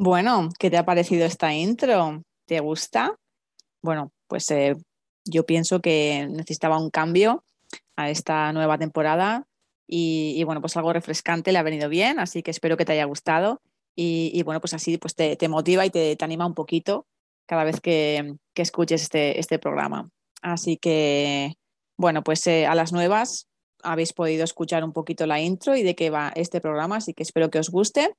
Bueno, ¿qué te ha parecido esta intro? ¿Te gusta? Bueno, pues eh, yo pienso que necesitaba un cambio a esta nueva temporada y, bueno, pues algo refrescante le ha venido bien, así que espero que te haya gustado y, bueno, pues así pues te, motiva y te, anima un poquito cada vez que, escuches este, este, programa. Así que, bueno, pues eh, a las nuevas habéis podido escuchar un poquito la intro y de qué va este programa, así que espero que os guste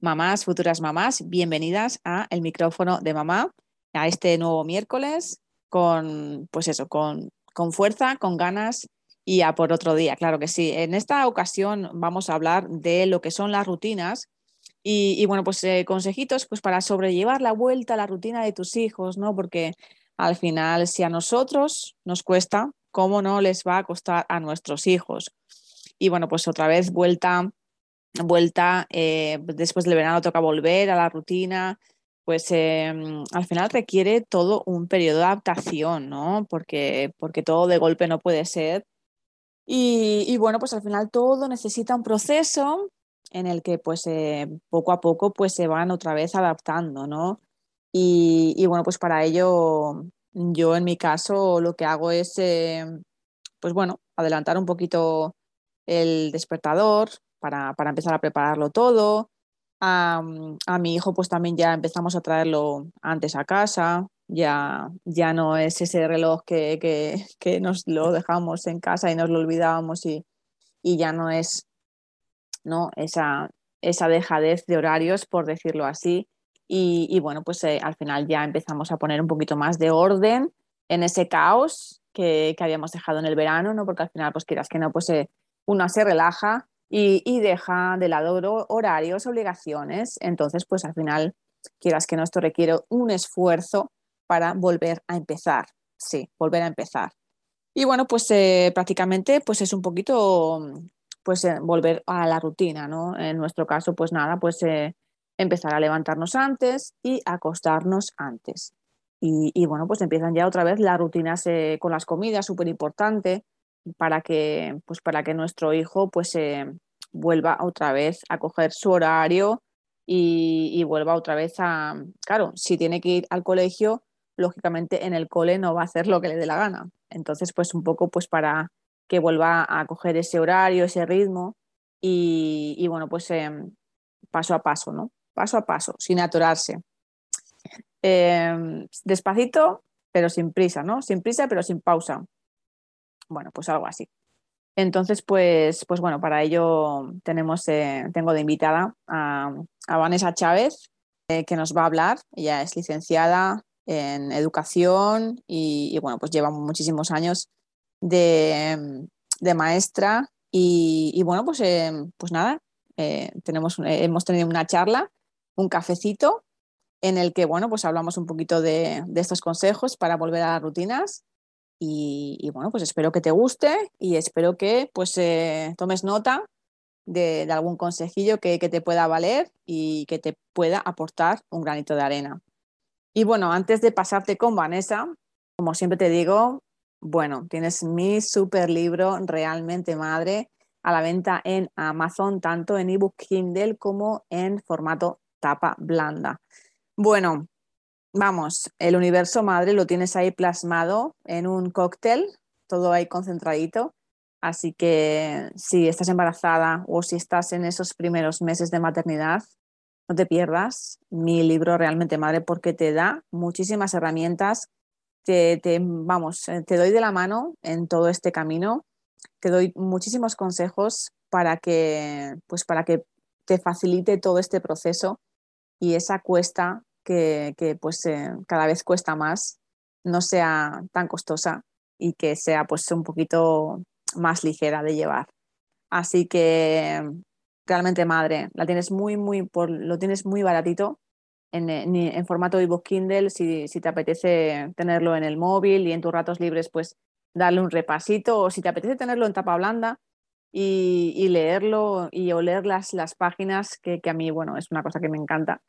mamás, futuras mamás, bienvenidas a el micrófono de mamá, a este nuevo miércoles con, pues eso, con, con fuerza, con ganas y a por otro día, claro que sí. En esta ocasión vamos a hablar de lo que son las rutinas y, bueno, pues eh, consejitos pues para sobrellevar la vuelta a la rutina de tus hijos, ¿no? Porque al final, si a nosotros nos cuesta, ¿cómo no les va a costar a nuestros hijos? Y bueno, pues otra vez vuelta vuelta, eh, después del verano toca volver a la rutina, pues em, al final requiere todo un periodo de adaptación, ¿no? Porque, porque todo de golpe no puede ser. Y, bueno, pues al final todo necesita un proceso en el que pues eh, poco a poco pues se van otra vez adaptando, ¿no? Y, y, bueno, pues para ello yo en mi caso lo que hago es, em, pues bueno, adelantar un poquito el despertador, para, empezar a prepararlo todo. A, mi hijo pues también ya empezamos a traerlo antes a casa, ya, ya no es ese reloj que, nos lo dejamos en casa y nos lo olvidábamos y, ya no es ¿no? Esa, esa dejadez de horarios, por decirlo así. Y, bueno, pues eh, al final ya empezamos a poner un poquito más de orden en ese caos que, habíamos dejado en el verano, ¿no? porque al final, pues quieras que no, pues eh, uno se relaja y, deja de lado horarios, obligaciones. Entonces, pues al final, quieras que no, esto requiere un esfuerzo para volver a empezar. Sí, volver a empezar. Y bueno, pues eh, prácticamente pues es un poquito pues eh, volver a la rutina, ¿no? En nuestro caso, pues nada, pues eh, empezar a levantarnos antes y acostarnos antes. Y, y, bueno, pues empiezan ya otra vez las rutinas con las comidas, súper importante para que, pues para que nuestro hijo pues, eh, vuelva otra vez a coger su horario y, vuelva otra vez a, claro, si tiene que ir al colegio, lógicamente en el cole no va a hacer lo que le dé la gana. Entonces, pues un poco pues para que vuelva a coger ese horario, ese ritmo y, bueno, pues em, paso a paso, ¿no? Paso a paso, sin atorarse. Em, despacito, pero sin prisa, ¿no? Sin prisa, pero sin pausa. Bueno, pues algo así. Entonces, pues, pues bueno, para ello tenemos, eh, tengo de invitada a, Vanessa Chávez, eh, que nos va a hablar. Ella es licenciada en educación y, bueno, pues lleva muchísimos años de, maestra y, bueno, pues, eh, pues nada, tenemos, hemos tenido una charla, un cafecito en el que, bueno, pues hablamos un poquito de, de estos consejos para volver a las rutinas y, bueno, pues espero que te guste y espero que pues eh, tomes nota de, algún consejillo que, te pueda valer y que te pueda aportar un granito de arena. Y bueno, antes de pasarte con Vanessa, como siempre te digo, bueno, tienes mi super libro Realmente Madre a la venta en Amazon, tanto en ebook Kindle como en formato tapa blanda. Bueno, vamos, el universo madre lo tienes ahí plasmado en un cóctel, todo ahí concentradito. Así que si estás embarazada o si estás en esos primeros meses de maternidad, no te pierdas mi libro Realmente Madre porque te da muchísimas herramientas. Te, vamos, eh, te doy de la mano en todo este camino. Te doy muchísimos consejos para que, pues para que te facilite todo este proceso y esa cuesta que, pues eh, cada vez cuesta más no sea tan costosa y que sea pues un poquito más ligera de llevar. Así que realmente madre, la tienes muy, muy, por, lo tienes muy baratito en, en, formato ebook Kindle, si, si, te apetece tenerlo en el móvil y en tus ratos libres, pues darle un repasito, o si te apetece tenerlo en tapa blanda y, y leerlo y oler las, las páginas, que, que, a mí, bueno, es una cosa que me encanta,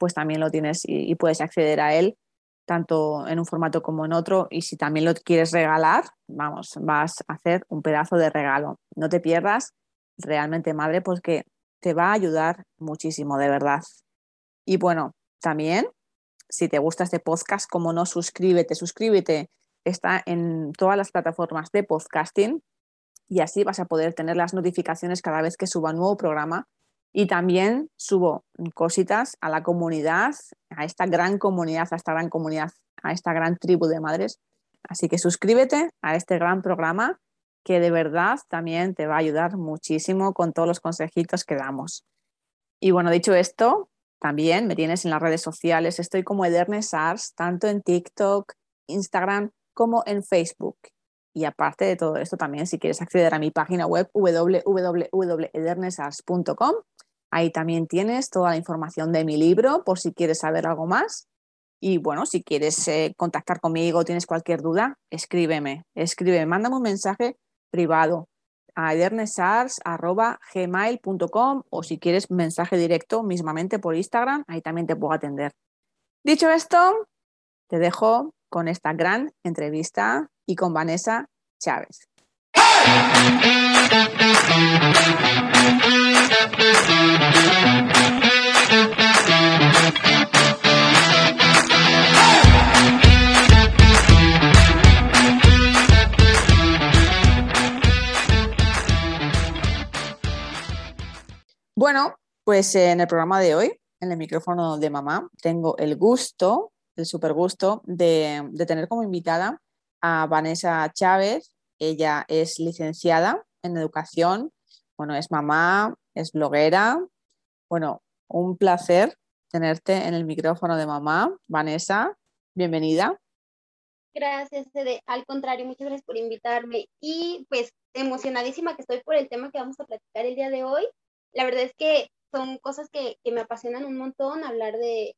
pues también lo tienes y, puedes acceder a él tanto en un formato como en otro. Y si también lo quieres regalar, vamos, vas a hacer un pedazo de regalo. No te pierdas realmente, madre, porque te va a ayudar muchísimo, de verdad. Y bueno, también, si te gusta este podcast, como no, suscríbete, suscríbete. Está en todas las plataformas de podcasting y así vas a poder tener las notificaciones cada vez que suba un nuevo programa y también subo cositas a la comunidad, a esta gran comunidad, a esta gran comunidad, a esta gran tribu de madres. Así que suscríbete a este gran programa que de verdad también te va a ayudar muchísimo con todos los consejitos que damos. Y bueno, dicho esto, también me tienes en las redes sociales. Estoy como Ederne Sars, tanto en TikTok, Instagram como en Facebook. Y aparte de todo esto, también si quieres acceder a mi página web www.edernesars.com, ahí también tienes toda la información de mi libro por si quieres saber algo más. Y bueno, si quieres eh, contactar conmigo, tienes cualquier duda, escríbeme, escríbeme, mándame un mensaje privado a edernesars.gmail.com o si quieres mensaje directo mismamente por Instagram, ahí también te puedo atender. Dicho esto, te dejo con esta gran entrevista y con Vanessa Chávez. Bueno, pues en el programa de hoy, en el micrófono de mamá, tengo el gusto, el super gusto de, de tener como invitada a Vanessa Chávez. Ella es licenciada en educación, bueno, es mamá, es bloguera. Bueno, un placer tenerte en el micrófono de mamá. Vanessa, bienvenida. Gracias, Ede. Al contrario, muchas gracias por invitarme y pues emocionadísima que estoy por el tema que vamos a platicar el día de hoy. La verdad es que son cosas que, que me apasionan un montón, hablar de,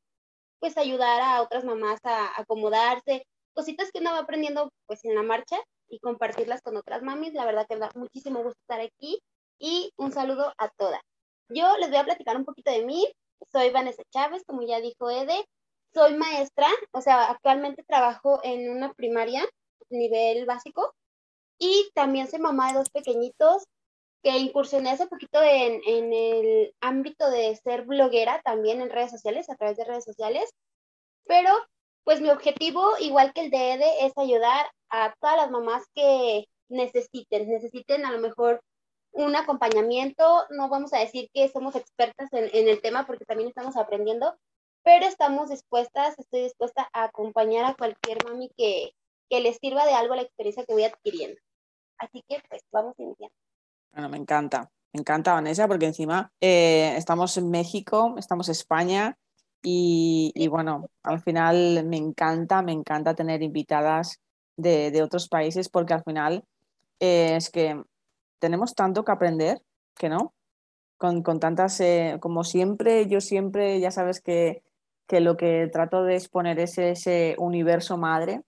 pues ayudar a otras mamás a acomodarse, cositas que uno va aprendiendo pues en la marcha y compartirlas con otras mamis. La verdad que me da muchísimo gusto estar aquí y un saludo a todas. Yo les voy a platicar un poquito de mí. Soy Vanessa Chávez, como ya dijo Ede. Soy maestra, o sea, actualmente trabajo en una primaria, nivel básico, y también soy mamá de dos pequeñitos que incursioné hace poquito en, en el ámbito de ser bloguera también en redes sociales, a través de redes sociales, pero pues mi objetivo, igual que el de Ede, es ayudar a todas las mamás que necesiten, necesiten a lo mejor un acompañamiento. No vamos a decir que somos expertas en, en, el tema porque también estamos aprendiendo, pero estamos dispuestas, estoy dispuesta a acompañar a cualquier mami que, que les sirva de algo la experiencia que voy adquiriendo. Así que pues vamos iniciando. Bueno, me encanta, me encanta Vanessa porque encima eh, estamos en México, estamos en España y, y, bueno, al final me encanta, me encanta tener invitadas de, de otros países porque al final eh, es que tenemos tanto que aprender, que no, con, con tantas, eh, como siempre, yo siempre, ya sabes que, que, lo que trato de exponer es ese universo madre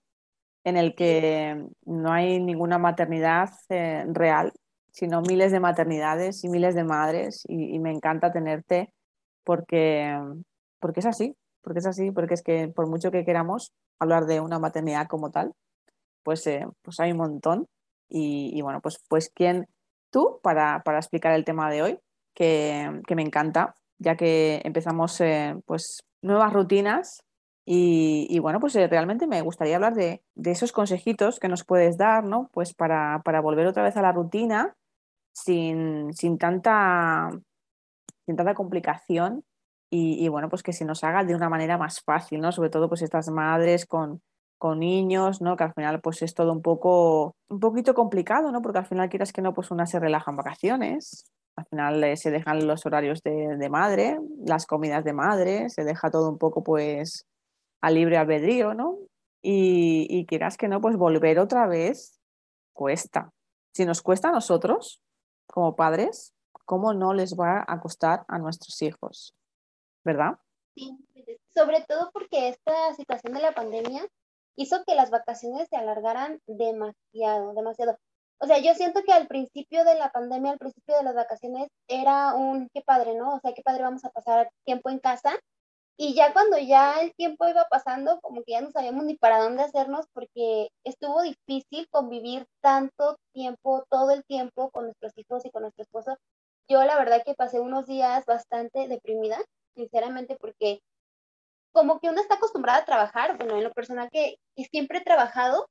en el que no hay ninguna maternidad eh, real, sino miles de maternidades y miles de madres y, me encanta tenerte porque porque es así, porque es así, porque es que por mucho que queramos hablar de una maternidad como tal, pues, eh, pues hay un montón. Y, y, bueno, pues, pues quién para, para explicar el tema de hoy, que, que me encanta, ya que empezamos eh, pues nuevas rutinas Y, bueno, pues eh, realmente me gustaría hablar de, esos consejitos que nos puedes dar, ¿no? Pues para, volver otra vez a la rutina sin, tanta, sin tanta complicación y, bueno, pues que se nos haga de una manera más fácil, ¿no? Sobre todo pues estas madres con, con niños, ¿no? Que al final pues es todo un poco, un poquito complicado, ¿no? Porque al final quieras que no, pues una se relaja en vacaciones, al final eh, se dejan los horarios de, madre, las comidas de madre, se deja todo un poco pues a libre albedrío, ¿no? Y, y quieras que no, pues volver otra vez cuesta. Si nos cuesta a nosotros, como padres, ¿cómo no les va a costar a nuestros hijos? ¿Verdad? Sí, sobre todo porque esta situación de la pandemia hizo que las vacaciones se alargaran demasiado, demasiado. O sea, yo siento que al principio de la pandemia, al principio de las vacaciones, era un qué padre, ¿no? O sea, qué padre vamos a pasar tiempo en casa. Y ya cuando ya el tiempo iba pasando, como que ya no sabíamos ni para dónde hacernos porque estuvo difícil convivir tanto tiempo, todo el tiempo con nuestros hijos y con nuestro esposo. Yo la verdad que pasé unos días bastante deprimida, sinceramente, porque como que uno está acostumbrada a trabajar, bueno, en lo personal que, siempre he trabajado,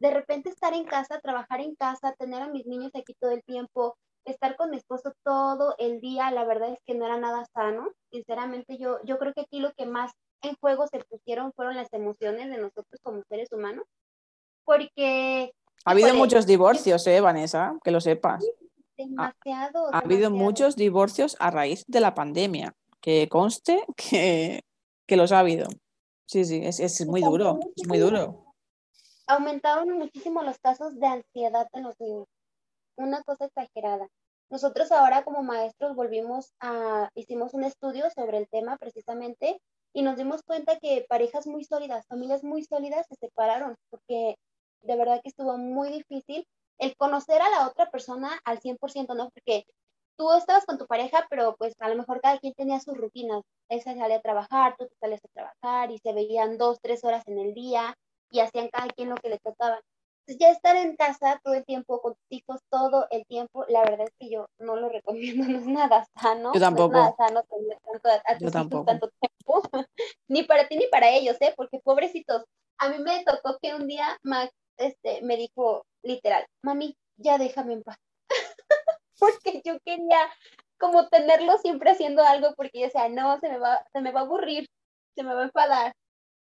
de repente estar en casa, trabajar en casa, tener a mis niños aquí todo el tiempo, estar con mi esposo todo el día, la verdad es que no era nada sano. Sinceramente, yo, yo creo que aquí lo que más en juego se pusieron fueron las emociones de nosotros como seres humanos, porque... Ha habido muchos divorcios, ¿eh, Vanessa? Que lo sepas. Demasiado. Ha, habido muchos divorcios a raíz de la pandemia. Que conste que que los ha habido. Sí, sí, es, muy duro, es muy duro. Aumentaron muchísimo los casos de ansiedad en los niños. Una cosa exagerada. Nosotros ahora como maestros volvimos a, hicimos un estudio sobre el tema precisamente y nos dimos cuenta que parejas muy sólidas, familias muy sólidas se separaron porque de verdad que estuvo muy difícil el conocer a la otra persona al 100%, ¿no? Porque tú estabas con tu pareja, pero pues a lo mejor cada quien tenía sus rutinas. Esa salía a trabajar, tú te salías a trabajar y se veían dos, tres horas en el día y hacían cada quien lo que le tocaba. Entonces ya estar en casa todo el tiempo con tus hijos, todo el tiempo, la verdad es que yo no lo recomiendo, no es nada sano. Yo tampoco. No es nada sano tener tanto, a, tus hijos tanto tiempo, ni para ti ni para ellos, ¿eh? Porque pobrecitos, a mí me tocó que un día Max este, me dijo literal, mami, ya déjame en paz porque yo quería como tenerlo siempre haciendo algo porque yo decía, no, se me va, se me va a aburrir, se me va a enfadar.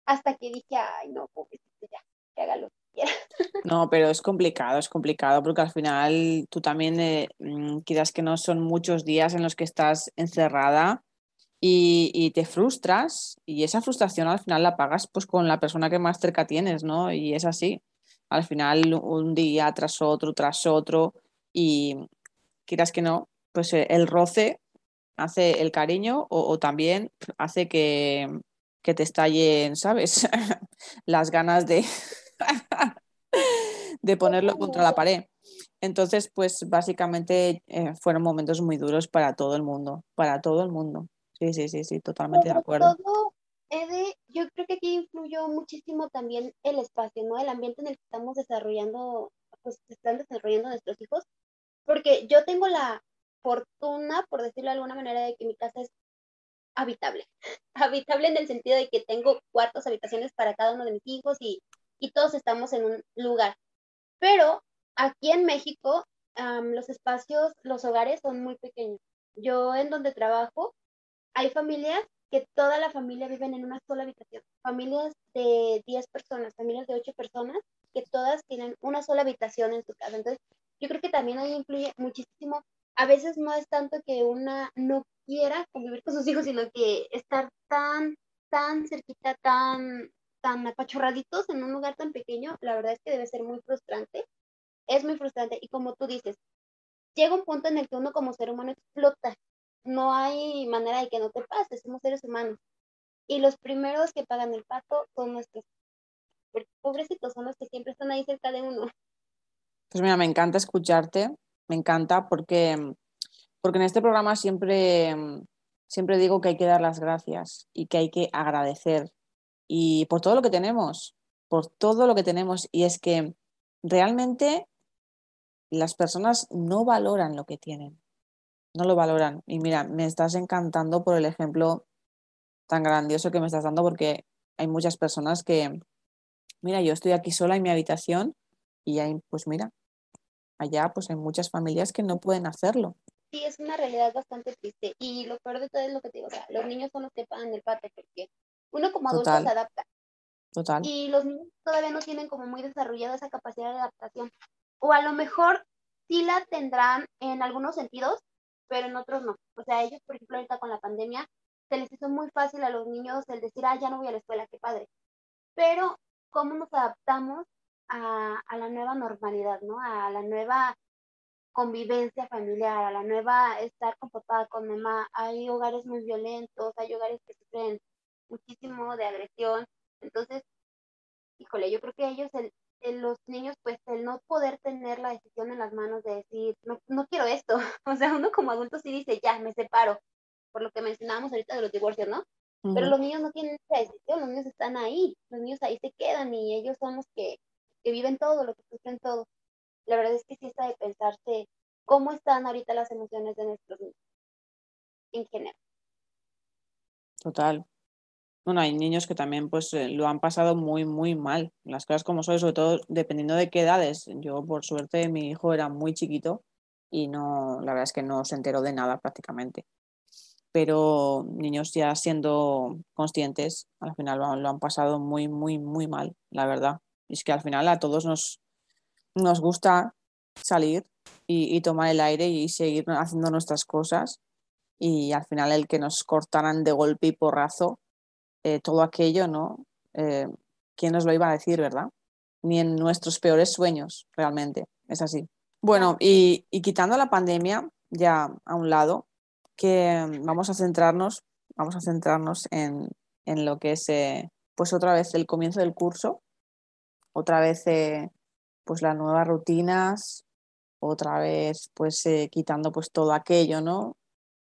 Hasta que dije, ay, no, pobrecito, ya, que haga lo que quiera. No, pero es complicado, es complicado porque al final tú también, eh, mm, quizás que no son muchos días en los que estás encerrada y, y, te frustras y esa frustración al final la pagas pues con la persona que más cerca tienes, ¿no? Y es así. Al final un día tras otro, tras otro y, quieras que no, pues eh, el roce hace el cariño o, también hace que, te estallen, ¿sabes? Las ganas de, de ponerlo contra la pared. Entonces, pues básicamente eh, fueron momentos muy duros para todo el mundo, para todo el mundo. Sí, sí, sí, sí, totalmente de acuerdo. Todo, Ede, yo creo que aquí influyó muchísimo también el espacio, ¿no? El ambiente en el que estamos desarrollando, pues están desarrollando nuestros hijos porque yo tengo la fortuna, por decirlo de alguna manera, de que mi casa es habitable. Habitable en el sentido de que tengo cuartos, habitaciones para cada uno de mis hijos y, todos estamos en un lugar. Pero aquí en México, los espacios, los hogares son muy pequeños. Yo en donde trabajo, hay familias que toda la familia viven en una sola habitación. Familias de 10 personas, familias de 8 personas, que todas tienen una sola habitación en su casa. Entonces, yo creo que también ahí influye muchísimo. A veces no es tanto que una no quiera convivir con sus hijos, sino que estar tan, tan cerquita, tan, tan apachorraditos en un lugar tan pequeño, la verdad es que debe ser muy frustrante. Es muy frustrante. Y como tú dices, llega un punto en el que uno como ser humano explota. No hay manera de que no te pase, somos seres humanos. Y los primeros que pagan el pato son nuestros. Porque pobrecitos son los que siempre están ahí cerca de uno. Pues mira, me encanta escucharte, me encanta porque, porque en este programa siempre, siempre digo que hay que dar las gracias y que hay que agradecer y por todo lo que tenemos, por todo lo que tenemos. Y es que realmente las personas no valoran lo que tienen, no lo valoran. Y mira, me estás encantando por el ejemplo tan grandioso que me estás dando porque hay muchas personas que, mira, yo estoy aquí sola en mi habitación y hay, pues mira, allá pues hay muchas familias que no pueden hacerlo. Sí, es una realidad bastante triste. Y lo peor de todo es lo que te digo, o sea, los niños son los que pagan el pato porque uno como adulto se adapta. Total. Y los niños todavía no tienen como muy desarrollada esa capacidad de adaptación. O a lo mejor sí la tendrán en algunos sentidos, pero en otros no. O sea, ellos, por ejemplo, ahorita con la pandemia, se les hizo muy fácil a los niños el decir, ah, ya no voy a la escuela, qué padre. Pero, ¿cómo nos adaptamos a, a la nueva normalidad, ¿no? A la nueva convivencia familiar, a la nueva estar con papá, con mamá. Hay hogares muy violentos, hay hogares que sufren muchísimo de agresión. Entonces, híjole, yo creo que ellos, el, los niños, pues el no poder tener la decisión en las manos de decir, no, no quiero esto. O sea, uno como adulto sí dice, ya, me separo, por lo que mencionábamos ahorita de los divorcios, ¿no? Pero los niños no tienen esa decisión, los niños están ahí, los niños ahí se quedan y ellos son los que, que viven todo, lo que sufren todo la verdad es que sí está de pensarse cómo están ahorita las emociones de nuestros niños en general. Total. Bueno, hay niños que también pues eh, lo han pasado muy, muy mal. Las cosas como son, sobre todo dependiendo de qué edades. Yo, por suerte, mi hijo era muy chiquito y no, la verdad es que no se enteró de nada prácticamente. Pero niños ya siendo conscientes, al final lo, lo han pasado muy, muy, muy mal, la verdad. Y es que al final a todos nos, nos gusta salir y, tomar el aire y seguir haciendo nuestras cosas y al final el que nos cortaran de golpe y porrazo eh, todo aquello, ¿no? Eh, ¿Quién nos lo iba a decir, verdad? Ni en nuestros peores sueños, realmente, es así. Bueno, y, quitando la pandemia ya a un lado, que vamos a centrarnos, vamos a centrarnos en, lo que es, eh, pues otra vez el comienzo del curso, otra vez pues las nuevas rutinas, otra vez pues eh, quitando pues todo aquello, ¿no?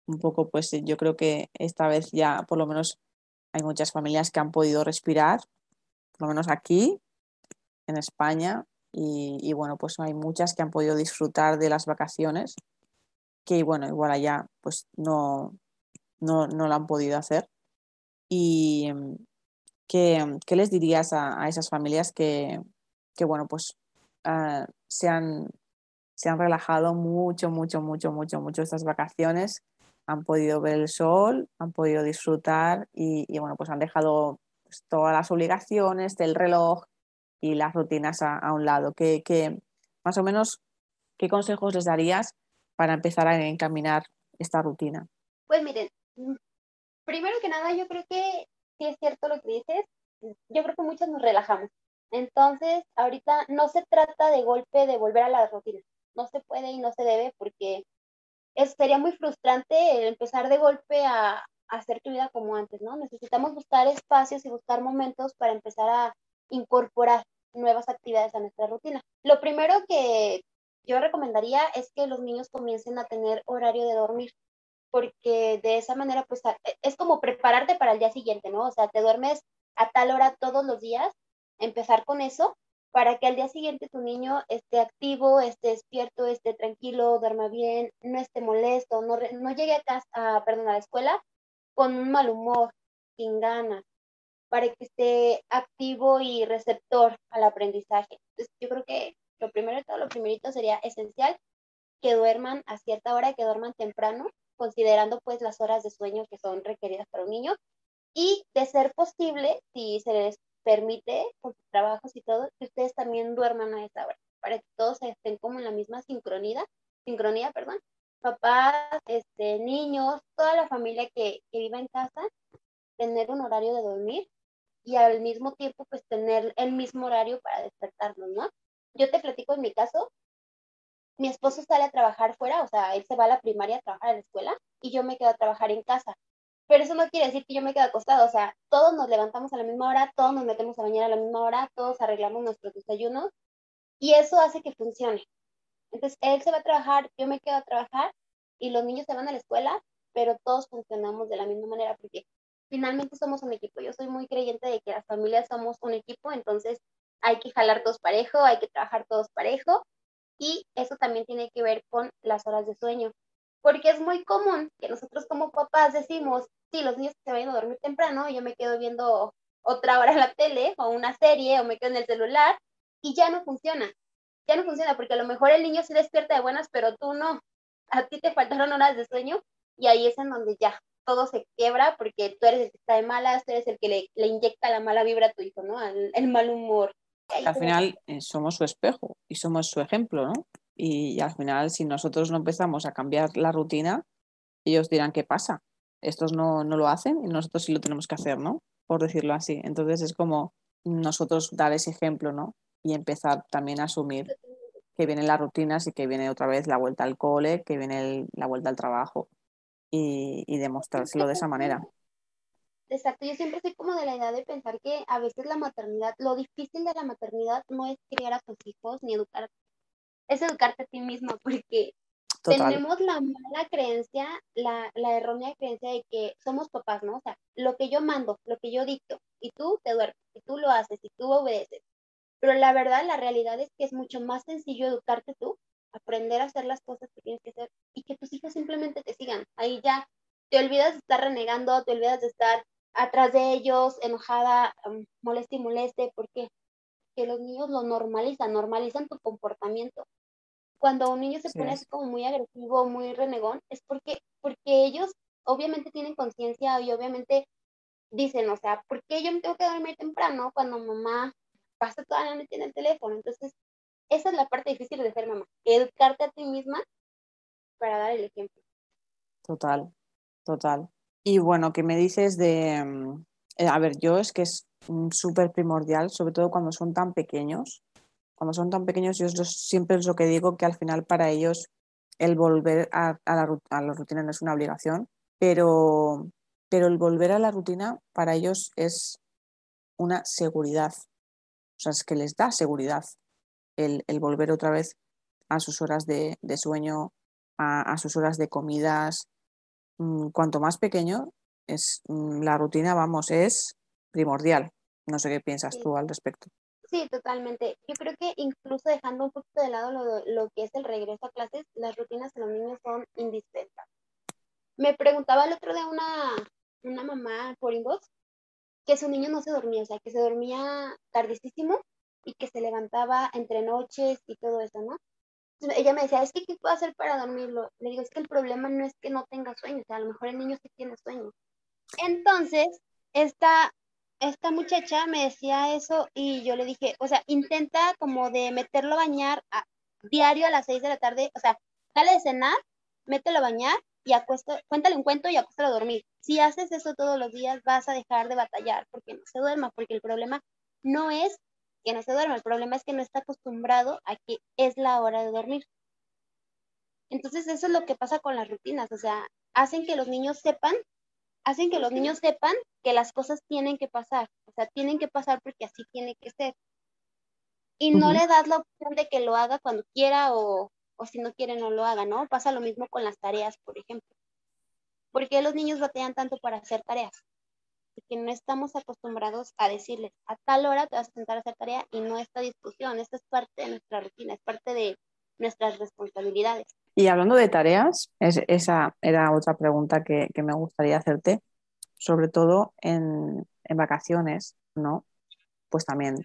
Un poco pues yo creo que esta vez ya por lo menos hay muchas familias que han podido respirar, por lo menos aquí en España, y, bueno, pues hay muchas que han podido disfrutar de las vacaciones, que bueno, igual allá pues no, no, lo han podido hacer. ¿Y qué, qué les dirías a, a esas familias que, que, bueno, pues Ah, se, han, se han relajado mucho, mucho, mucho, mucho, mucho estas vacaciones, han podido ver el sol, han podido disfrutar y, bueno, pues han dejado pues, todas las obligaciones del reloj y las rutinas a, un lado. ¿Qué, más o menos, ¿qué consejos les darías para empezar a encaminar esta rutina? Pues miren, mm, primero que nada, yo creo que sí es cierto lo que dices. Yo creo que muchos nos relajamos. Entonces, ahorita no se trata de golpe de volver a la rutina. No se puede y no se debe porque es, sería muy frustrante empezar de golpe a, hacer tu vida como antes, ¿no? Necesitamos buscar espacios y buscar momentos para empezar a incorporar nuevas actividades a nuestra rutina. Lo primero que yo recomendaría es que los niños comiencen a tener horario de dormir, porque de esa manera, pues, es como prepararte para el día siguiente, ¿no? O sea, te duermes a tal hora todos los días empezar con eso para que al día siguiente tu niño esté activo, esté despierto, esté tranquilo, duerma bien, no esté molesto, no, no llegue a casa, perdón, a la escuela con un mal humor, sin ganas, para que esté activo y receptor al aprendizaje. Entonces, yo creo que lo primero de todo, lo primerito sería esencial que duerman a cierta hora, que duerman temprano, considerando pues las horas de sueño que son requeridas para un niño. Y de ser posible, si se les permite, con sus trabajos y todo, que ustedes también duerman a esa hora, para que todos estén como en la misma sincronía, sincronía, perdón, papás, este, niños, toda la familia que, que viva en casa, tener un horario de dormir y al mismo tiempo pues tener el mismo horario para despertarnos, ¿no? Yo te platico en mi caso, mi esposo sale a trabajar fuera, o sea, él se va a la primaria a trabajar a la escuela y yo me quedo a trabajar en casa. Pero eso no quiere decir que yo me quede acostado, o sea, todos nos levantamos a la misma hora, todos nos metemos a bañar a la misma hora, todos arreglamos nuestros desayunos y eso hace que funcione. Entonces, él se va a trabajar, yo me quedo a trabajar y los niños se van a la escuela, pero todos funcionamos de la misma manera porque finalmente somos un equipo. Yo soy muy creyente de que las familias somos un equipo, entonces hay que jalar todos parejo, hay que trabajar todos parejo y eso también tiene que ver con las horas de sueño. Porque es muy común que nosotros como papás decimos, sí, los niños se vayan a dormir temprano yo me quedo viendo otra hora la tele o una serie o me quedo en el celular y ya no funciona. Ya no funciona porque a lo mejor el niño se despierta de buenas, pero tú no. A ti te faltaron horas de sueño y ahí es en donde ya todo se quiebra porque tú eres el que está de malas, tú eres el que le, inyecta la mala vibra a tu hijo, ¿no? El, mal humor. Al final eh, somos su espejo y somos su ejemplo, ¿no? Y, al final, si nosotros no empezamos a cambiar la rutina, ellos dirán, ¿qué pasa? Estos no, no lo hacen y nosotros sí lo tenemos que hacer, ¿no? Por decirlo así. Entonces es como nosotros dar ese ejemplo, ¿no? Y empezar también a asumir que vienen las rutinas y que viene otra vez la vuelta al cole, que viene la vuelta al trabajo y, demostrárselo de esa manera. Exacto, yo siempre soy como de la idea de pensar que a veces la maternidad, lo difícil de la maternidad no es criar a tus hijos ni educar, es educarte a ti misma, porque tenemos la mala creencia, la, la errónea creencia de que somos papás, ¿no? O sea, lo que yo mando, lo que yo dicto, y tú te duermes, y tú lo haces, y tú obedeces. Pero la verdad, la realidad es que es mucho más sencillo educarte tú aprender a hacer las cosas que tienes que hacer y que tus hijos simplemente te sigan. Ahí ya te olvidas de estar renegando, te olvidas de estar atrás de ellos, enojada, um, moleste y moleste, porque que los niños lo normalizan, normalizan tu comportamiento. Cuando un niño se pone así como muy agresivo, muy renegón, es porque, porque ellos obviamente tienen conciencia y obviamente dicen, o sea, ¿por qué yo me tengo que dormir temprano cuando mamá pasa toda la noche en el teléfono? Entonces, esa es la parte difícil de ser mamá, educarte a ti misma para dar el ejemplo. Total, total. Y bueno, ¿qué me dices de, mm, eh, a ver, yo es que es súper primordial, sobre todo cuando son tan pequeños. Cuando son tan pequeños, yo siempre es lo que digo, que al final para ellos el volver a, la, rutina no es una obligación, pero, pero el volver a la rutina para ellos es una seguridad. O sea, es que les da seguridad el, volver otra vez a sus horas de, sueño, a, sus horas de comidas. Mm, cuanto más pequeño es mm, la rutina, vamos, es primordial. No sé qué piensas tú al respecto. Sí, totalmente. Yo creo que incluso dejando un poquito de lado lo, lo que es el regreso a clases, las rutinas de los niños son indispensables. Me preguntaba el otro día una, una mamá por inbox que su niño no se dormía, o sea, que se dormía tardísimo y que se levantaba entre noches y todo eso, ¿no? Ella me decía, es que ¿qué puedo hacer para dormirlo? Le digo, es que el problema no es que no tenga sueño, o sea, a lo mejor el niño sí tiene sueño. Entonces, esta, esta muchacha me decía eso y yo le dije, o sea, intenta como de meterlo a bañar a, diario a las 6 de la tarde, o sea, dale de cenar, mételo a bañar y acuesta, cuéntale un cuento y acuéstalo a dormir. Si haces eso todos los días, vas a dejar de batallar porque no se duerma, porque el problema no es que no se duerme. El problema es que no está acostumbrado a que es la hora de dormir. Entonces eso es lo que pasa con las rutinas, o sea, hacen que los niños sepan, hacen que los niños sepan que las cosas tienen que pasar, o sea, tienen que pasar porque así tiene que ser. Y no le das la opción de que lo haga cuando quiera o, o si no quiere no lo haga, ¿no? Pasa lo mismo con las tareas, por ejemplo. ¿Por qué los niños batean tanto para hacer tareas? Que no estamos acostumbrados a decirles, a tal hora te vas a sentar a hacer tarea y no esta discusión, esta es parte de nuestra rutina, es parte de nuestras responsabilidades. Y hablando de tareas, esa era otra pregunta que, me gustaría hacerte, sobre todo en, vacaciones, ¿no? Pues también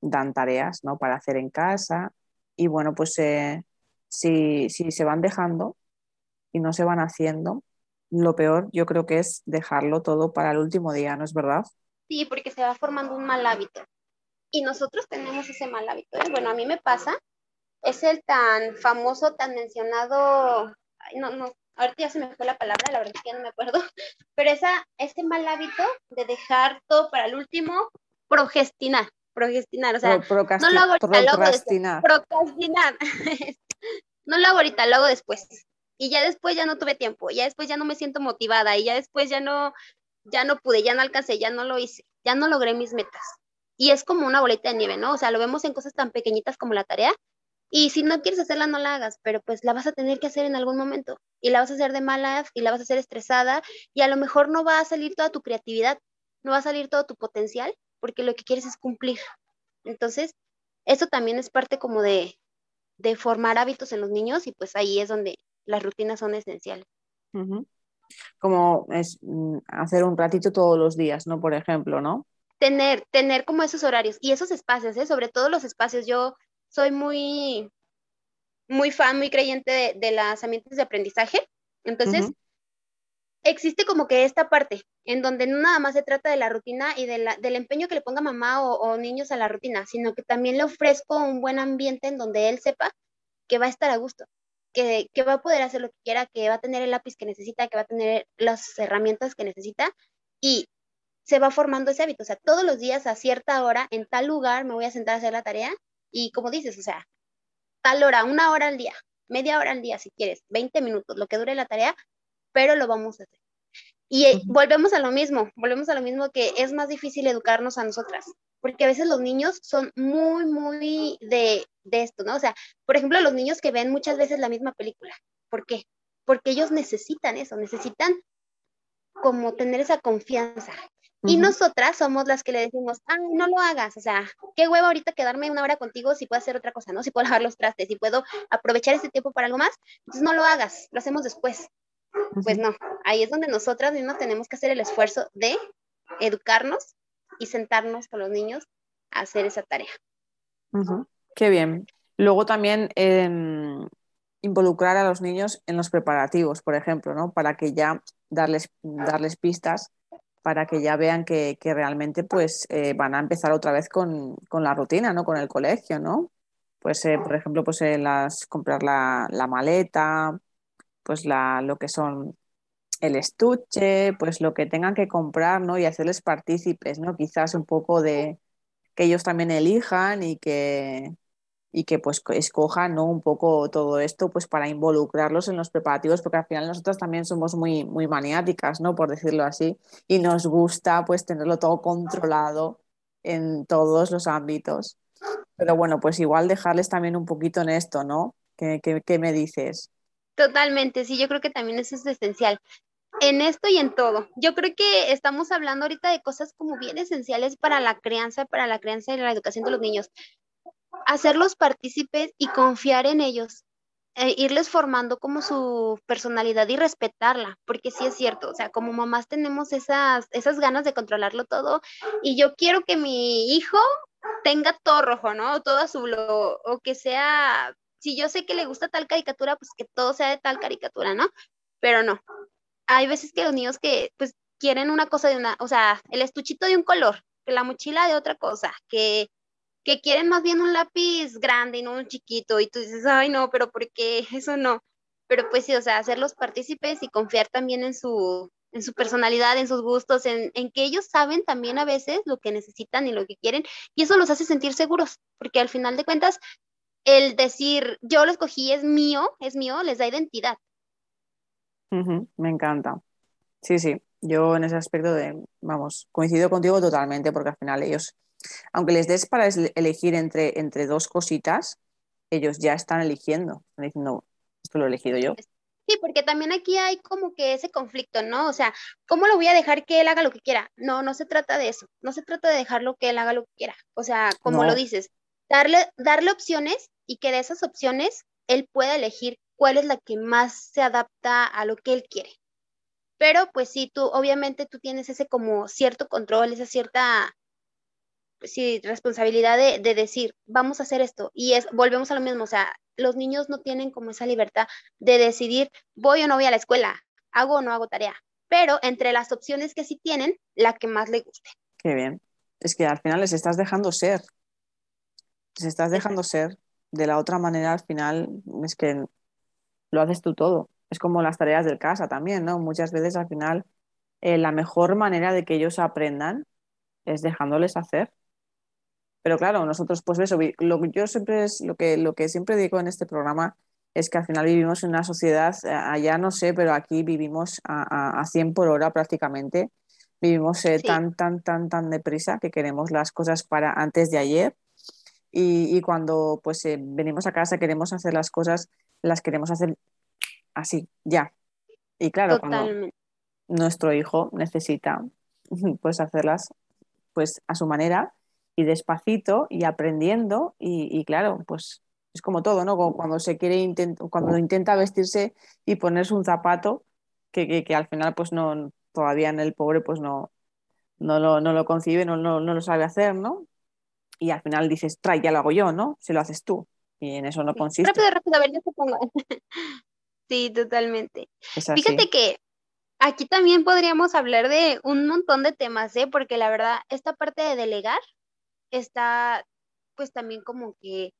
dan tareas, ¿no? Para hacer en casa y bueno, pues eh, si, si se van dejando y no se van haciendo, lo peor yo creo que es dejarlo todo para el último día, ¿no es verdad? Sí, porque se va formando un mal hábito. Y nosotros tenemos ese mal hábito. ¿eh? Bueno, a mí me pasa, es el tan famoso, tan mencionado, no, no, ahorita ya se me fue la palabra, la verdad es que ya no me acuerdo, pero esa, ese mal hábito de dejar todo para el último, progestinar, progestinar, o sea, no lo hago ahorita, luego procrastinar. procrastinar. no lo hago ahorita, lo hago después y ya después ya no tuve tiempo, ya después ya no me siento motivada y ya después ya no, ya no pude, ya no alcancé, ya no lo hice, ya no logré mis metas. Y es como una boleta de nieve, ¿no? O sea, lo vemos en cosas tan pequeñitas como la tarea y si no quieres hacerla, no la hagas, pero pues la vas a tener que hacer en algún momento y la vas a hacer de malas y la vas a hacer estresada y a lo mejor no va a salir toda tu creatividad, no va a salir todo tu potencial porque lo que quieres es cumplir. Entonces, eso también es parte como de, de formar hábitos en los niños y pues ahí es donde las rutinas son esenciales. Como es mm, hacer un ratito todos los días, ¿no? Por ejemplo, ¿no? tener, tener como esos horarios y esos espacios, ¿eh? sobre todo los espacios. Yo soy muy, muy fan, muy creyente de, de las ambientes de aprendizaje. Entonces, existe como que esta parte en donde no nada más se trata de la rutina y de la, del empeño que le ponga mamá o, niños a la rutina, sino que también le ofrezco un buen ambiente en donde él sepa que va a estar a gusto, que, va a poder hacer lo que quiera, que va a tener el lápiz que necesita, que va a tener las herramientas que necesita y se va formando ese hábito. O sea, todos los días a cierta hora, en tal lugar, me voy a sentar a hacer la tarea y como dices, o sea, tal hora, una hora al día, media hora al día si quieres, 20 minutos, lo que dure la tarea, pero lo vamos a hacer. Y eh, volvemos a lo mismo, volvemos a lo mismo que es más difícil educarnos a nosotras, porque a veces los niños son muy, muy de, de esto, ¿no? O sea, por ejemplo, los niños que ven muchas veces la misma película. ¿Por qué? Porque ellos necesitan eso, necesitan como tener esa confianza. Y nosotras somos las que le decimos, ay, no lo hagas, o sea, qué huevo ahorita quedarme una hora contigo si puedo hacer otra cosa, ¿no? Si puedo lavar los trastes, si puedo aprovechar ese tiempo para algo más, entonces no lo hagas, lo hacemos después. Pues no, ahí es donde nosotras mismas tenemos que hacer el esfuerzo de educarnos y sentarnos con los niños a hacer esa tarea. Qué bien. Luego también em, involucrar a los niños en los preparativos, por ejemplo, ¿no? Para que ya darles, darles pistas para que ya vean que, realmente pues eh, van a empezar otra vez con, la rutina, ¿no? Con el colegio, ¿no? Pues, eh, por ejemplo, pues eh, las, comprar la, la maleta, pues la, lo que son el estuche, pues lo que tengan que comprar, ¿no? Y hacerles partícipes, ¿no? Quizás un poco de que ellos también elijan y que, y que pues escojan, ¿no? Un poco todo esto, pues para involucrarlos en los preparativos, porque al final nosotros también somos muy, muy maniáticas, ¿no? Por decirlo así, y nos gusta pues tenerlo todo controlado en todos los ámbitos. Pero bueno, pues igual dejarles también un poquito en esto, ¿no? ¿Qué, qué, qué me dices? Totalmente, sí, yo creo que también eso es esencial. En esto y en todo. Yo creo que estamos hablando ahorita de cosas como bien esenciales para la crianza, para la crianza y la educación de los niños. Hacerlos partícipes y confiar en ellos. E irles formando como su personalidad y respetarla, porque sí es cierto, o sea, como mamás tenemos esas, esas ganas de controlarlo todo y yo quiero que mi hijo tenga todo rojo, ¿no? Todo azul o, o que sea si yo sé que le gusta tal caricatura, pues que todo sea de tal caricatura, ¿no? Pero no. Hay veces que los niños que pues quieren una cosa de una, o sea, el estuchito de un color, que la mochila de otra cosa, que, que quieren más bien un lápiz grande y no un chiquito, y tú dices, ay no, pero ¿por qué? Eso no. Pero pues sí, o sea, hacerlos partícipes y confiar también en su, en su personalidad, en sus gustos, en, en, que ellos saben también a veces lo que necesitan y lo que quieren, y eso los hace sentir seguros, porque al final de cuentas el decir yo lo escogí es mío, es mío, les da identidad. me encanta. Sí, sí, yo en ese aspecto de, vamos, coincido contigo totalmente porque al final ellos, aunque les des para elegir entre, entre dos cositas, ellos ya están eligiendo, están diciendo, esto lo he elegido yo. Sí, porque también aquí hay como que ese conflicto, ¿no? O sea, ¿cómo lo voy a dejar que él haga lo que quiera? No, no se trata de eso, no se trata de dejarlo que él haga lo que quiera. O sea, como lo dices, darle, darle opciones y que de esas opciones él pueda elegir cuál es la que más se adapta a lo que él quiere. Pero pues sí, tú obviamente tú tienes ese como cierto control, esa cierta pues sí, responsabilidad de, de, decir, vamos a hacer esto. Y es, volvemos a lo mismo, o sea, los niños no tienen como esa libertad de decidir, voy o no voy a la escuela, hago o no hago tarea. Pero entre las opciones que sí tienen, la que más le guste. Qué bien. Es que al final les estás dejando ser. Les estás dejando ser de la otra manera al final es que lo haces tú todo. Es como las tareas del casa también, ¿no? Muchas veces al final eh, la mejor manera de que ellos aprendan es dejándoles hacer. Pero claro, nosotros pues eso, lo que yo siempre es lo que, lo que siempre digo en este programa es que al final vivimos en una sociedad, eh, allá no sé, pero aquí vivimos a, a, 100 por hora prácticamente. Vivimos eh, tan, tan, tan, tan deprisa que queremos las cosas para antes de ayer y, cuando pues eh, venimos a casa queremos hacer las cosas, las queremos hacer así, ya. Y claro, cuando nuestro hijo necesita pues hacerlas pues a su manera y despacito y aprendiendo y, claro, pues es como todo, ¿no? Cuando se quiere cuando intenta vestirse y ponerse un zapato que, que, al final pues no todavía en el pobre pues no no lo, no lo concibe, no, no, no, lo sabe hacer, ¿no? Y al final dices, trae, ya lo hago yo, ¿no? Si lo haces tú. Y en eso no consiste. Rápido, rápido, a ver, yo te pongo. sí, totalmente. Fíjate que aquí también podríamos hablar de un montón de temas, ¿eh? Porque la verdad, esta parte de delegar está, pues también como que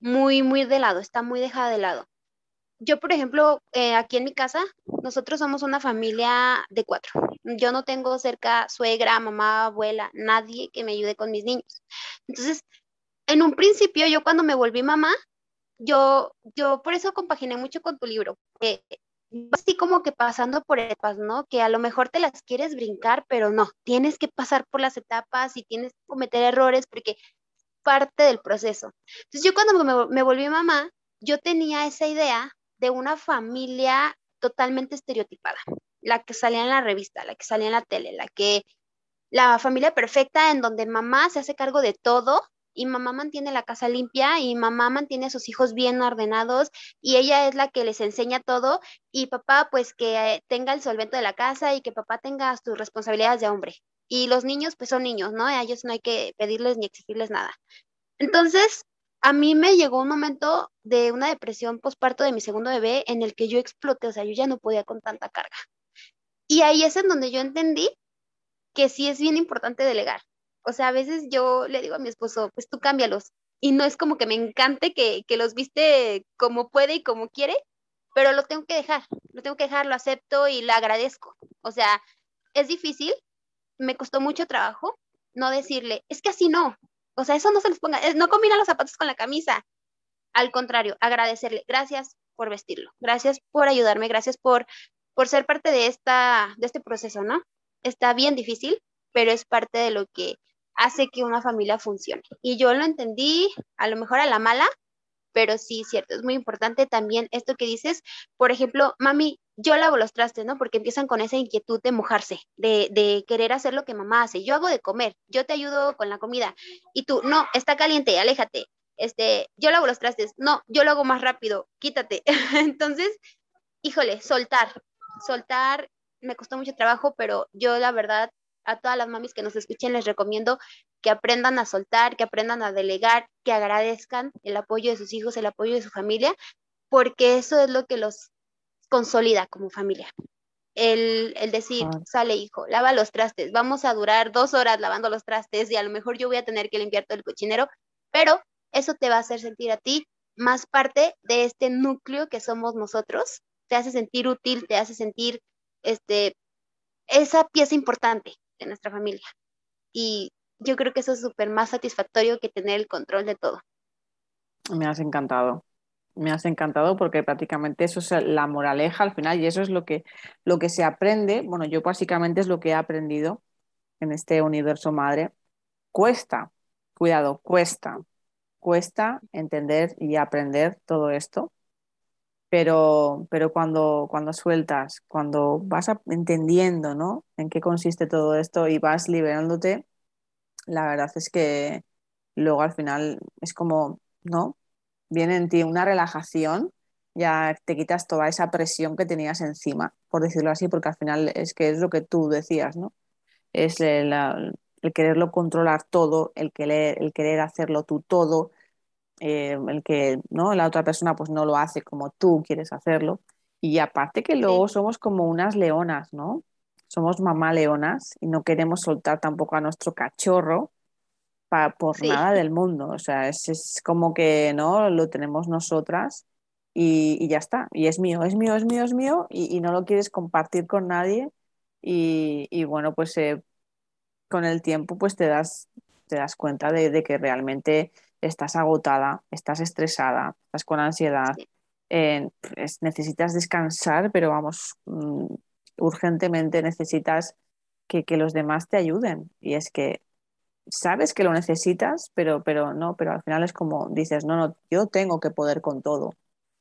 muy, muy de lado, está muy dejada de lado. Yo, por ejemplo, eh, aquí en mi casa, nosotros somos una familia de cuatro. Yo no tengo cerca suegra, mamá, abuela, nadie que me ayude con mis niños. Entonces, en un principio, yo cuando me volví mamá, yo, yo por eso compaginé mucho con tu libro. así como que pasando por etapas, ¿no? Que a lo mejor te las quieres brincar, pero no, tienes que pasar por las etapas y tienes que cometer errores porque parte del proceso. Entonces yo cuando me, me volví mamá, yo tenía esa idea de una familia totalmente estereotipada, la que salía en la revista, la que salía en la tele, la que la familia perfecta en donde mamá se hace cargo de todo y mamá mantiene la casa limpia y mamá mantiene a sus hijos bien ordenados y ella es la que les enseña todo y papá pues que tenga el solvento de la casa y que papá tenga sus responsabilidades de hombre. Y los niños pues son niños, ¿no? A ellos no hay que pedirles ni exigirles nada. Entonces, a mí me llegó un momento de una depresión postparto de mi segundo bebé en el que yo exploté, o sea, yo ya no podía con tanta carga. Y ahí es en donde yo entendí que sí es bien importante delegar. O sea, a veces yo le digo a mi esposo, pues tú cámbialos. Y no es como que me encante que, que los viste como puede y como quiere, pero lo tengo que dejar, lo tengo que dejar, lo acepto y lo agradezco. O sea, es difícil, me costó mucho trabajo no decirle, es que así no, o sea, eso no se les ponga, no combina los zapatos con la camisa. Al contrario, agradecerle, gracias por vestirlo, gracias por ayudarme, gracias por, por ser parte de, esta, de este proceso, ¿no? Está bien difícil, pero es parte de lo que hace que una familia funcione. Y yo lo entendí a lo mejor a la mala, pero sí, cierto, es muy importante también esto que dices, por ejemplo, mami, yo lavo los trastes, ¿no? Porque empiezan con esa inquietud de mojarse, de, de, querer hacer lo que mamá hace. Yo hago de comer, yo te ayudo con la comida. Y tú, no, está caliente, aléjate. Este, yo lavo los trastes, no, yo lo hago más rápido, quítate. Entonces, híjole, soltar, soltar, me costó mucho trabajo, pero yo la verdad, a todas las mamis que nos escuchen, les recomiendo que aprendan a soltar, que aprendan a delegar, que agradezcan el apoyo de sus hijos, el apoyo de su familia, porque eso es lo que los consolida como familia. El, decir, sale hijo, lava los trastes, vamos a durar dos horas lavando los trastes y a lo mejor yo voy a tener que limpiar todo el cochinero, pero eso te va a hacer sentir a ti más parte de este núcleo que somos nosotros, te hace sentir útil, te hace sentir este, esa pieza importante de nuestra familia. Y yo creo que eso es súper más satisfactorio que tener el control de todo. Me has encantado me has encantado porque prácticamente eso es la moraleja al final y eso es lo que, lo que se aprende. Bueno, yo básicamente es lo que he aprendido en este universo madre. Cuesta, cuidado, cuesta, cuesta entender y aprender todo esto, pero, pero cuando, cuando sueltas, cuando vas entendiendo ¿no? en qué consiste todo esto y vas liberándote, la verdad es que luego al final es como, ¿no? viene en ti una relajación, ya te quitas toda esa presión que tenías encima, por decirlo así, porque al final es que es lo que tú decías, ¿no? Es el, quererlo controlar todo, el querer, el querer hacerlo tú todo, eh, el que ¿no? la otra persona pues no lo hace como tú quieres hacerlo. Y aparte que luego somos como unas leonas, ¿no? Somos mamá leonas y no queremos soltar tampoco a nuestro cachorro por nada del mundo. O sea, es, como que no lo tenemos nosotras y, ya está. Y es mío, es mío, es mío, es mío y, no lo quieres compartir con nadie. Y, bueno, pues eh, con el tiempo pues te das, te das cuenta de, que realmente estás agotada, estás estresada, estás con ansiedad. necesitas descansar, pero vamos, mm, urgentemente necesitas que, que, los demás te ayuden. Y es que sabes que lo necesitas, pero, pero no, pero al final es como dices, no, no, yo tengo que poder con todo,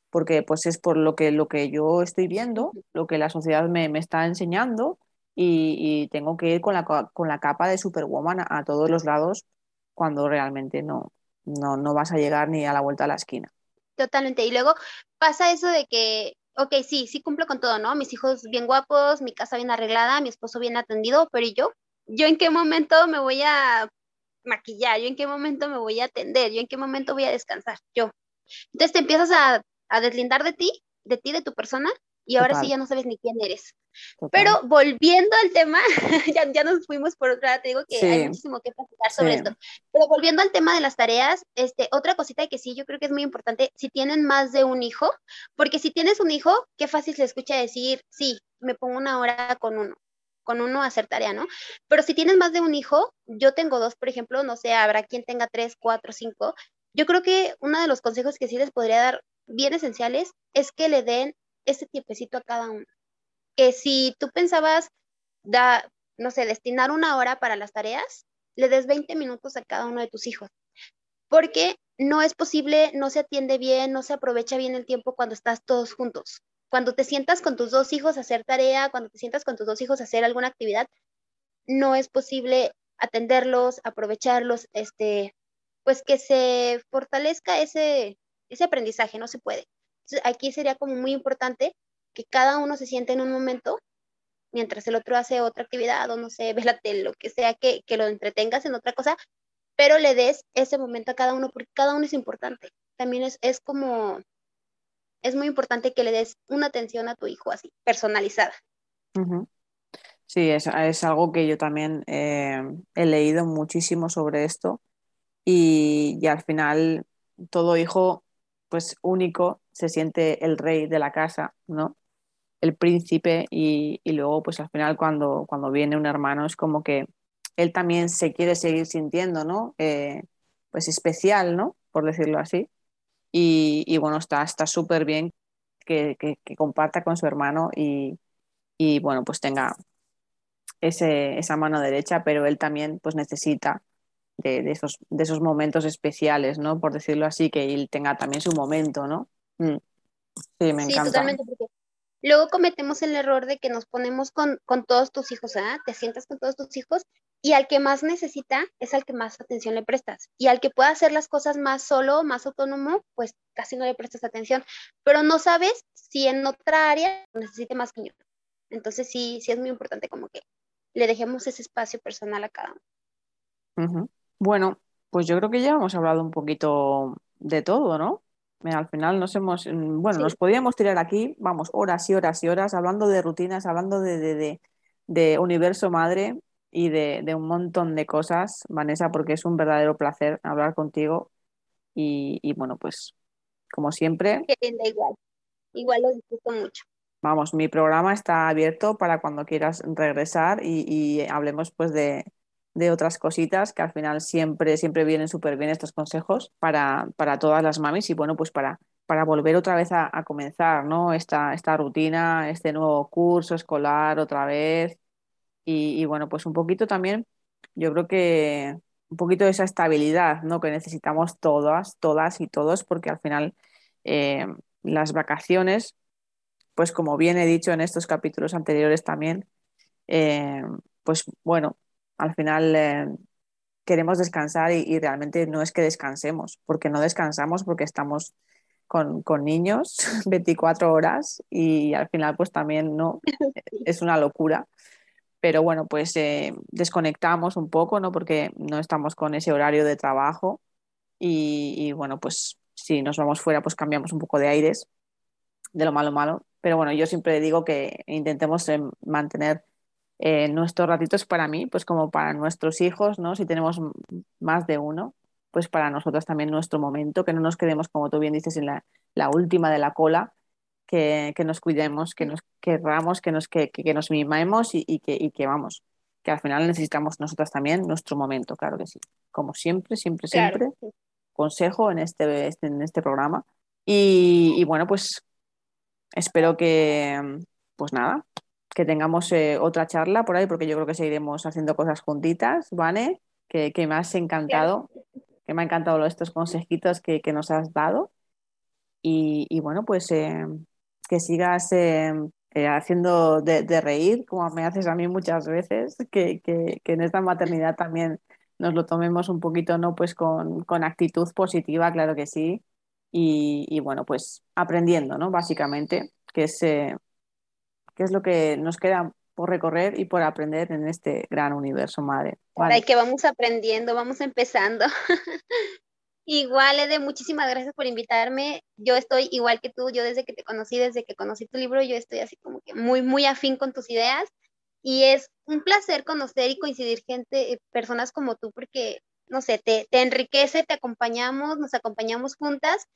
porque pues es por lo que, lo que yo estoy viendo, lo que la sociedad me, está enseñando y, tengo que ir con la, con la capa de Superwoman a, todos los lados cuando realmente no, no, no vas a llegar ni a la vuelta a la esquina. Totalmente. Y luego pasa eso de que, ok, sí, sí cumplo con todo, ¿no? Mis hijos bien guapos, mi casa bien arreglada, mi esposo bien atendido, pero ¿y yo? yo en qué momento me voy a maquillar, yo en qué momento me voy a atender, yo en qué momento voy a descansar, yo. Entonces te empiezas a, a deslindar de ti, de ti, de tu persona, y ahora sí ya no sabes ni quién eres. Pero volviendo al tema, ya, ya, nos fuimos por otra, te digo que hay muchísimo que platicar sobre esto. Pero volviendo al tema de las tareas, este, otra cosita que sí, yo creo que es muy importante, si tienen más de un hijo, porque si tienes un hijo, qué fácil se escucha decir, sí, me pongo una hora con uno, con uno a hacer tarea, ¿no? Pero si tienes más de un hijo, yo tengo dos, por ejemplo, no sé, habrá quien tenga tres, cuatro, cinco. Yo creo que uno de los consejos que sí les podría dar bien esenciales es que le den ese tiempecito a cada uno. Que si tú pensabas, da, no sé, destinar una hora para las tareas, le des 20 minutos a cada uno de tus hijos. Porque no es posible, no se atiende bien, no se aprovecha bien el tiempo cuando estás todos juntos. Cuando te sientas con tus dos hijos a hacer tarea, cuando te sientas con tus dos hijos a hacer alguna actividad, no es posible atenderlos, aprovecharlos, este, pues que se fortalezca ese, ese aprendizaje, no se puede aquí sería como muy importante que cada uno se siente en un momento mientras el otro hace otra actividad o no sé, ve la tele, lo que sea, que, que lo entretengas en otra cosa, pero le des ese momento a cada uno porque cada uno es importante. También es, es como, es muy importante que le des una atención a tu hijo así, personalizada. Sí, es, es, algo que yo también eh, he leído muchísimo sobre esto y, y al final todo hijo pues único se siente el rey de la casa, ¿no? El príncipe y, luego pues al final cuando, cuando viene un hermano es como que él también se quiere seguir sintiendo, ¿no? Eh, pues especial, ¿no? Por decirlo así. Y, bueno, está súper bien que, comparta con su hermano y, bueno, pues tenga ese, esa mano derecha, pero él también pues necesita de, esos, de esos momentos especiales, ¿no? Por decirlo así, que él tenga también su momento, ¿no? Mm. Sí, me encanta. totalmente, porque luego cometemos el error de que nos ponemos con, todos tus hijos, ¿ah? Te sientas con todos tus hijos y al que más necesita es al que más atención le prestas. Y al que pueda hacer las cosas más solo, más autónomo, pues casi no le prestas atención. Pero no sabes si en otra área necesite más que Entonces sí, sí es muy importante como que le dejemos ese espacio personal a cada uno. Bueno, pues yo creo que ya hemos hablado un poquito de todo, ¿no? Al final nos hemos, mm, bueno, nos podíamos tirar aquí, vamos, horas y horas y horas hablando de rutinas, hablando de, de, universo madre y de, un montón de cosas, Vanessa, porque es un verdadero placer hablar contigo. Y, bueno, pues como siempre. igual. Igual lo disfruto mucho. Vamos, mi programa está abierto para cuando quieras regresar y, y hablemos pues de, de otras cositas que al final siempre, siempre vienen súper bien estos consejos para, para, todas las mamis y bueno, pues para, para volver otra vez a, comenzar, ¿no? Esta, esta rutina, este nuevo curso escolar otra vez y, bueno, pues un poquito también, yo creo que un poquito de esa estabilidad, ¿no? Que necesitamos todas, todas y todos porque al final eh, las vacaciones, pues como bien he dicho en estos capítulos anteriores también, eh, pues bueno, al final eh, queremos descansar y, realmente no es que descansemos, porque no descansamos porque estamos con, niños 24 horas y al final pues también no es una locura. Pero bueno, pues eh, desconectamos un poco, ¿no? Porque no estamos con ese horario de trabajo y, bueno, pues si nos vamos fuera, pues cambiamos un poco de aires, de lo malo malo. Pero bueno, yo siempre digo que intentemos eh, mantener eh, nuestros ratitos para mí, pues como para nuestros hijos, ¿no? Si tenemos más de uno, pues para nosotros también nuestro momento, que no nos quedemos, como tú bien dices, en la, última de la cola, que, nos cuidemos, que nos querramos, que nos, que, nos mimemos y, que, que vamos, que al final necesitamos nosotras también nuestro momento, claro que sí. Como siempre, siempre, siempre, consejo en este, este, en este programa. Y, y bueno, pues espero que, pues nada, que tengamos eh, otra charla por ahí, porque yo creo que seguiremos haciendo cosas juntitas, ¿vale? Que, me has encantado, que me ha encantado estos consejitos que, nos has dado. Y, bueno, pues eh, que sigas eh, haciendo de, reír, como me haces a mí muchas veces, que, en esta maternidad también nos lo tomemos un poquito, ¿no? Pues con, actitud positiva, claro que sí. Y, y, bueno, pues aprendiendo, ¿no? Básicamente, que es, ¿Qué es lo que nos queda por recorrer y por aprender en este gran universo, madre. Vale. que vamos aprendiendo, vamos empezando. igual, Ede, muchísimas gracias por invitarme. Yo estoy igual que tú, yo desde que te conocí, desde que conocí tu libro, yo estoy así como que muy, muy afín con tus ideas. Y es un placer conocer y coincidir gente, eh, personas como tú, porque, no sé, te, te enriquece, te acompañamos, nos acompañamos juntas.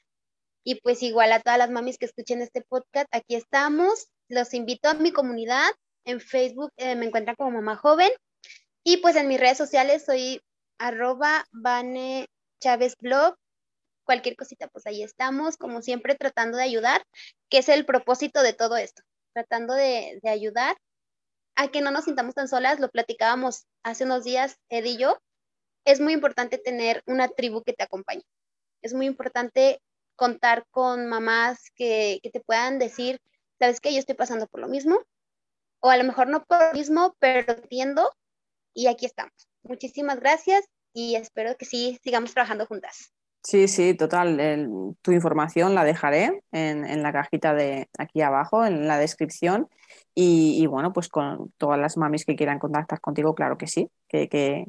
Y pues igual a todas las mamis que escuchen este podcast, aquí estamos. Los invito a mi comunidad. En Facebook eh, me encuentran como Mamá Joven. Y pues en mis redes sociales soy arroba Vane Chávez Blog. Cualquier cosita, pues ahí estamos, como siempre, tratando de ayudar, que es el propósito de todo esto, tratando de, de ayudar a que no nos sintamos tan solas. Lo platicábamos hace unos días, Ed y yo. Es muy importante tener una tribu que te acompañe. Es muy importante contar con mamás que, que te puedan decir, sabes que yo estoy pasando por lo mismo, o a lo mejor no por lo mismo, pero entiendo y aquí estamos. Muchísimas gracias y espero que sí sigamos trabajando juntas. Sí, sí, total. tu información la dejaré en, la cajita de aquí abajo, en la descripción. Y, bueno, pues con todas las mamis que quieran contactar contigo, claro que sí, que, que,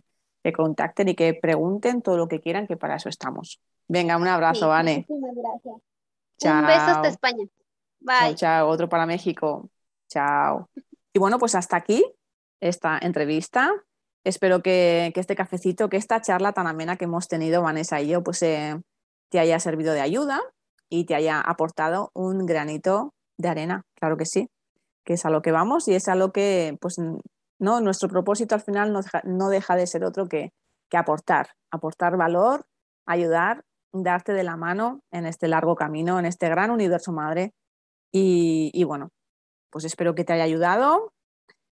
contacten y que pregunten todo lo que quieran, que para eso estamos. Venga, un abrazo, Vane. Muchísimas gracias. Un beso hasta España. Bye. Chao, chao. Otro para México. Chao. Y bueno, pues hasta aquí esta entrevista. Espero que, este cafecito, que esta charla tan amena que hemos tenido Vanessa y yo, pues eh, te haya servido de ayuda y te haya aportado un granito de arena, claro que sí, que es a lo que vamos y es a lo que, pues, no, nuestro propósito al final no deja, de ser otro que, que aportar, aportar valor, ayudar, darte de la mano en este largo camino, en este gran universo madre. Y, y bueno, pues espero que te haya ayudado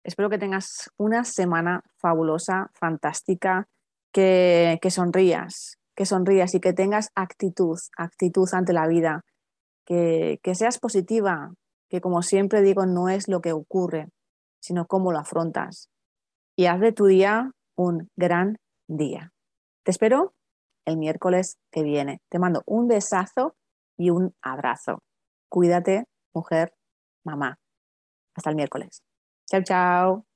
Espero que tengas una semana fabulosa, fantástica, que, sonrías, que sonrías y que tengas actitud, actitud ante la vida, que, que seas positiva, que como siempre digo, no es lo que ocurre, sino cómo lo afrontas. Y haz de tu día un gran día. Te espero el miércoles que viene. Te mando un besazo y un abrazo. Cuídate, mujer, mamá. Hasta el miércoles. Chao, chao.